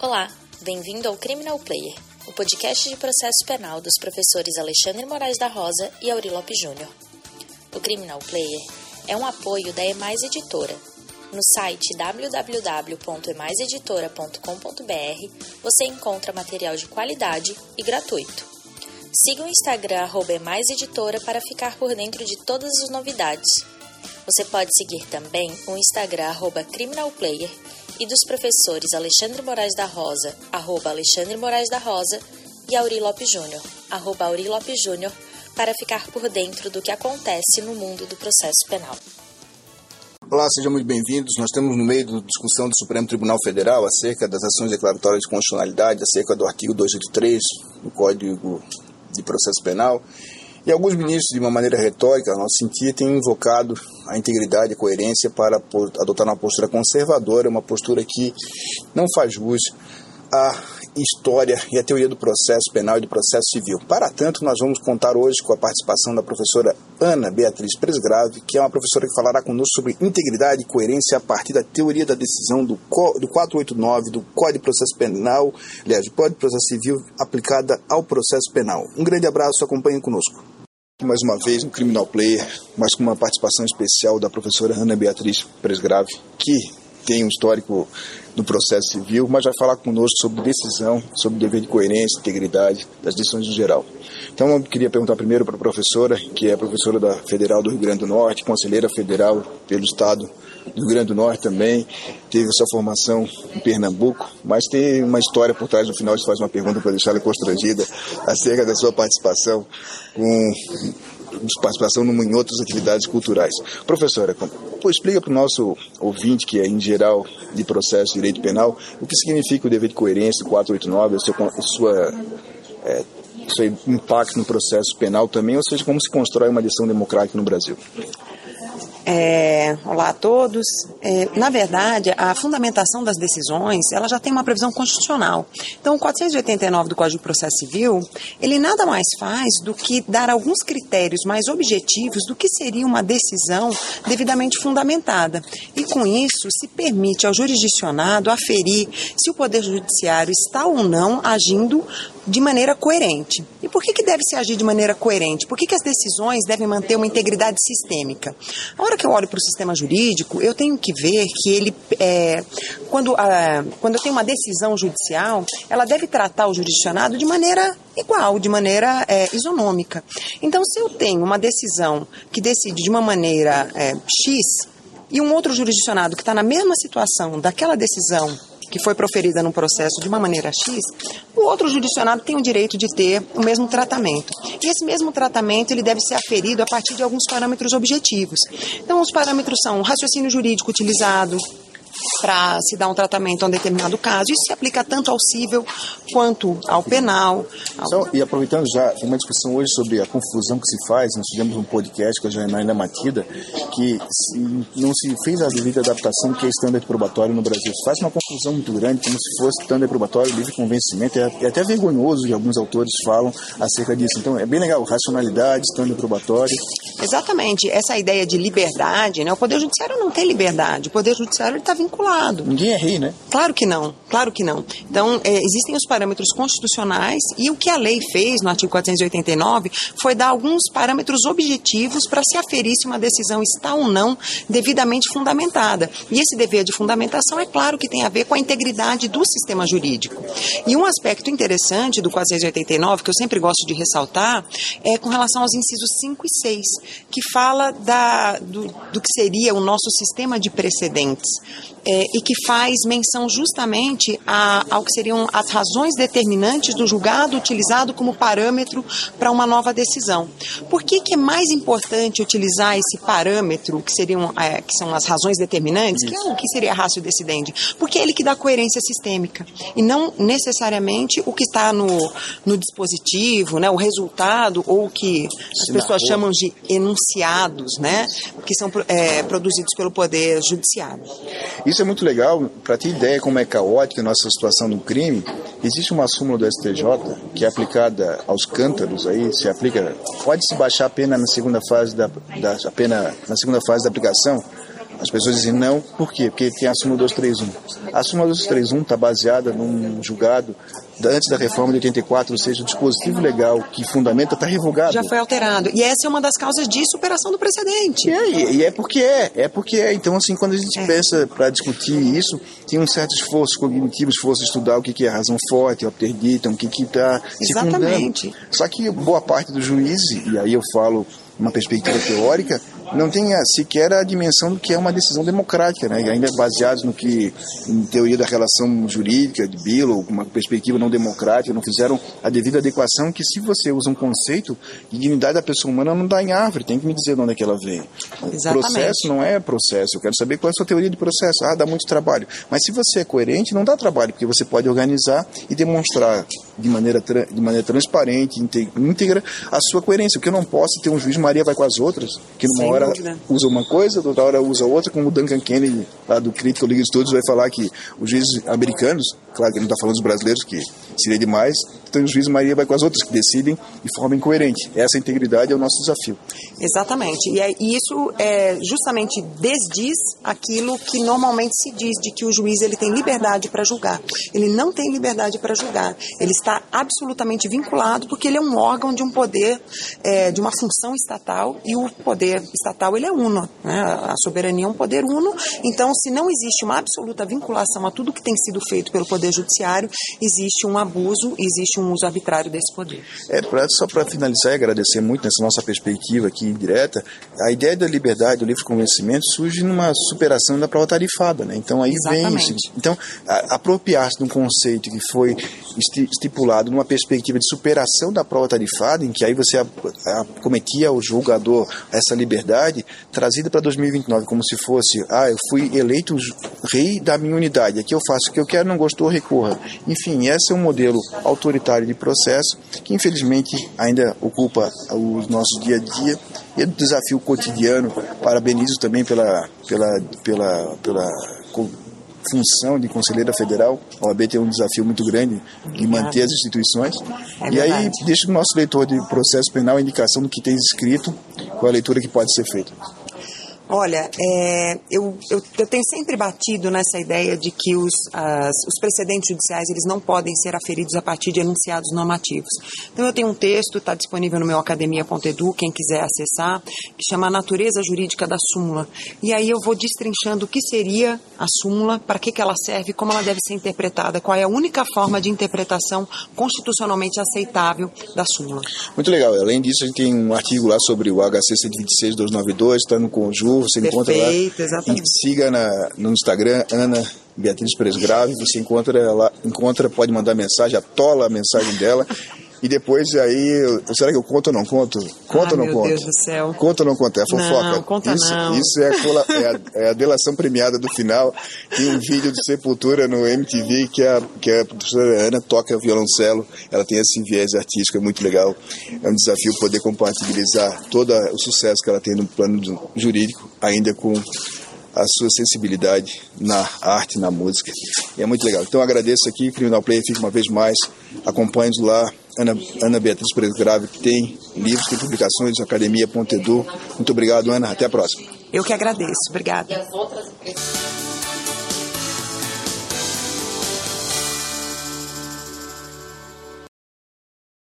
Olá, bem-vindo ao Criminal Player, o podcast de processo penal dos professores Alexandre Moraes da Rosa e Auri Lopes Júnior. O Criminal Player é um apoio da Emais Editora. No site www.emaiseditora.com.br você encontra material de qualidade e gratuito. Siga o Instagram arroba emaiseditora para ficar por dentro de todas as novidades. Você pode seguir também o Instagram criminalplayer e dos professores Alexandre Moraes da Rosa, arroba Alexandre Moraes da Rosa, e Auri Lopes Júnior, arroba Auri Lopes Júnior, para ficar por dentro do que acontece no mundo do processo penal. Olá, sejam muito bem-vindos. Nós estamos no meio da discussão do Supremo Tribunal Federal acerca das ações declaratórias de constitucionalidade, acerca do artigo 283 do Código de Processo Penal. E alguns ministros, de uma maneira retórica, ao nosso sentir, têm invocado a integridade e a coerência para adotar uma postura conservadora, uma postura que não faz jus à história e à teoria do processo penal e do processo civil. Para tanto, nós vamos contar hoje com a participação da professora Ana Beatriz Presgrave, que é uma professora que falará conosco sobre integridade e coerência a partir da teoria da decisão do, do 489 do Código de Processo Penal, aliás, do Código de Processo Civil aplicada ao processo penal. Um grande abraço, acompanhem conosco. Mais uma vez, um Criminal Player, mas com uma participação especial da professora Ana Beatriz Presgrave, que tem um histórico no processo civil, mas vai falar conosco sobre decisão, sobre dever de coerência, integridade das decisões em geral. Então, eu queria perguntar primeiro para a professora, que é professora da Federal do Rio Grande do Norte, conselheira federal pelo Estado do Rio Grande do Norte também, teve sua formação em Pernambuco, mas tem uma história por trás, no final você faz uma pergunta para deixar ela constrangida acerca da sua participação com participação em outras atividades culturais. Professora, explica para o nosso ouvinte, que é em geral de processo de direito penal, o que significa o dever de coerência 489, a sua, a sua é, seu impacto no processo penal também, ou seja, como se constrói uma decisão democrática no Brasil. É, olá a todos. É, na verdade, a fundamentação das decisões, ela já tem uma previsão constitucional. Então, o 489 do Código de Processo Civil, ele nada mais faz do que dar alguns critérios mais objetivos do que seria uma decisão devidamente fundamentada. E com isso, se permite ao jurisdicionado aferir se o Poder Judiciário está ou não agindo de maneira coerente. E por que, que deve se agir de maneira coerente? Por que, que as decisões devem manter uma integridade sistêmica? A hora que eu olho para o sistema jurídico, eu tenho que ver que ele, é, quando, a, quando eu tenho uma decisão judicial, ela deve tratar o jurisdicionado de maneira igual, de maneira é, isonômica. Então, se eu tenho uma decisão que decide de uma maneira é, X, e um outro jurisdicionado que está na mesma situação daquela decisão que foi proferida num processo de uma maneira X, o outro judicionado tem o direito de ter o mesmo tratamento. E esse mesmo tratamento ele deve ser aferido a partir de alguns parâmetros objetivos. Então, os parâmetros são o raciocínio jurídico utilizado, para se dar um tratamento a um determinado caso. Isso se aplica tanto ao civil quanto ao penal. Ao... Então, e aproveitando já, uma discussão hoje sobre a confusão que se faz. Nós tivemos um podcast com a Janaína Matida que se, não se fez a devida adaptação que é standard probatório no Brasil. Se faz uma confusão muito grande, como se fosse standard probatório, livre convencimento. É, é até vergonhoso que alguns autores falam acerca disso. Então, é bem legal. Racionalidade, standard probatório. Exatamente. Essa ideia de liberdade, né? O Poder Judiciário não tem liberdade. O Poder Judiciário está vinculado. Ninguém é rei, né? Claro que não, claro que não. Então, é, existem os parâmetros constitucionais e o que a lei fez no artigo 489 foi dar alguns parâmetros objetivos para se aferir se uma decisão está ou não devidamente fundamentada. E esse dever de fundamentação, é claro que tem a ver com a integridade do sistema jurídico. E um aspecto interessante do 489, que eu sempre gosto de ressaltar, é com relação aos incisos 5 e 6, que fala da, do, do que seria o nosso sistema de precedentes é, e que faz menção justamente a, ao que seriam as razões determinantes do julgado utilizado como parâmetro para uma nova decisão. Por que, que é mais importante utilizar esse parâmetro, que seriam é, que são as razões determinantes, que é o que seria a ratio decidente? Porque é ele que dá coerência sistêmica e não necessariamente o que está no, no dispositivo, né, o resultado ou o que as pessoas chamam de enunciados, né, que são é, produzidos pelo Poder Judiciário. Isso é muito legal, para ter ideia como é caótica a nossa situação do crime, existe uma súmula do STJ que é aplicada aos cântaros aí, se aplica, pode se baixar a pena na segunda fase da, da pena na segunda fase da aplicação As pessoas dizem não, por quê? Porque tem a súmula 231. A súmula 231 está baseada num julgado antes da reforma de 84, ou seja, o dispositivo legal que fundamenta está revogado. Já foi alterado. E essa é uma das causas de superação do precedente. É, e, é porque é, é porque é. Então, assim, quando a gente é. pensa para discutir isso, tem um certo esforço cognitivo, esforço de estudar o que, que é razão forte, o interditam, o que está Exatamente. Só que boa parte dos juízes, e aí eu falo uma perspectiva teórica, não tem sequer a dimensão do que é uma decisão democrática, né? ainda baseados no que, em teoria da relação jurídica de Bill, uma perspectiva não democrática, não fizeram a devida adequação que se você usa um conceito de dignidade da pessoa humana não dá em árvore, tem que me dizer de onde é que ela vem. Exatamente. Processo não é processo, eu quero saber qual é a sua teoria de processo. Ah, dá muito trabalho. Mas se você é coerente, não dá trabalho, porque você pode organizar e demonstrar de maneira, de maneira transparente, íntegra, a sua coerência. O que eu não posso ter um juiz Maria vai com as outras, que numa Sem hora dúvida. usa uma coisa, outra hora usa outra, como o Duncan Kennedy, lá do Critical Legal Studies, vai falar que os juízes americanos, claro que ele não está falando dos brasileiros, que seria demais, então o juiz Maria vai com as outras que decidem de forma incoerente. Essa integridade é o nosso desafio. Exatamente. E, é, e isso é, justamente desdiz aquilo que normalmente se diz de que o juiz ele tem liberdade para julgar. Ele não tem liberdade para julgar. Ele está absolutamente vinculado porque ele é um órgão de um poder, é, de uma função estatal e o poder estatal ele é uno. Né? A soberania é um poder uno. Então, se não existe uma absoluta vinculação a tudo que tem sido feito pelo poder judiciário, existe um abuso, existe um uso arbitrário desse poder. É, pra, só para finalizar e agradecer muito nessa nossa perspectiva aqui indireta, a ideia da liberdade, do livre convencimento, surge numa superação da prova tarifada. Né? Então aí Exatamente. vem. Então, apropriar-se de um conceito que foi estipulado numa perspectiva de superação da prova tarifada, em que aí você cometia ao julgador essa liberdade, trazida para 2029 como se fosse, ah, eu fui eleito rei da minha unidade, aqui eu faço o que eu quero, não gostou, recorra. Enfim, esse é um modelo autoritário de processo que infelizmente ainda ocupa o nosso dia a dia e é um desafio cotidiano. Parabenizo também pela, pela, pela, pela função de conselheira federal. A OAB tem um desafio muito grande de manter as instituições. É e aí, deixa o nosso leitor de processo penal a indicação do que tem escrito, qual a leitura que pode ser feita. Olha, é, eu, eu, eu, tenho sempre batido nessa ideia de que os, as, os precedentes judiciais eles não podem ser aferidos a partir de enunciados normativos. Então eu tenho um texto, está disponível no meu academia.edu, quem quiser acessar, que chama a Natureza Jurídica da Súmula. E aí eu vou destrinchando o que seria a súmula, para que, que ela serve, como ela deve ser interpretada, qual é a única forma de interpretação constitucionalmente aceitável da súmula. Muito legal. Além disso, a gente tem um artigo lá sobre o HC 126 está no conjunto você Perfeito, encontra lá. Exatamente. E siga na, no Instagram, Ana Beatriz Presgrave, você encontra lá, encontra, pode mandar mensagem, atola a mensagem dela. E depois aí, será que eu conto ou não conto? Conto ou não meu conto? Deus do céu. Conto ou não conto? É a fofoca. Não, conta isso, não. Isso é a, é, a, é a, delação premiada do final. Tem um vídeo de Sepultura no MTV que a, que a professora Ana toca violoncelo. Ela tem esse viés artístico, é muito legal. É um desafio poder compatibilizar todo o sucesso que ela tem no plano jurídico, ainda com a sua sensibilidade na arte, na música. E é muito legal. Então agradeço aqui, Criminal Play, fica uma vez mais. Acompanhe-nos lá, Ana, Ana Beatriz Preto Grave, que tem livros, tem publicações, academia.edu. Muito obrigado, Ana. Até a próxima. Eu que agradeço. Obrigada.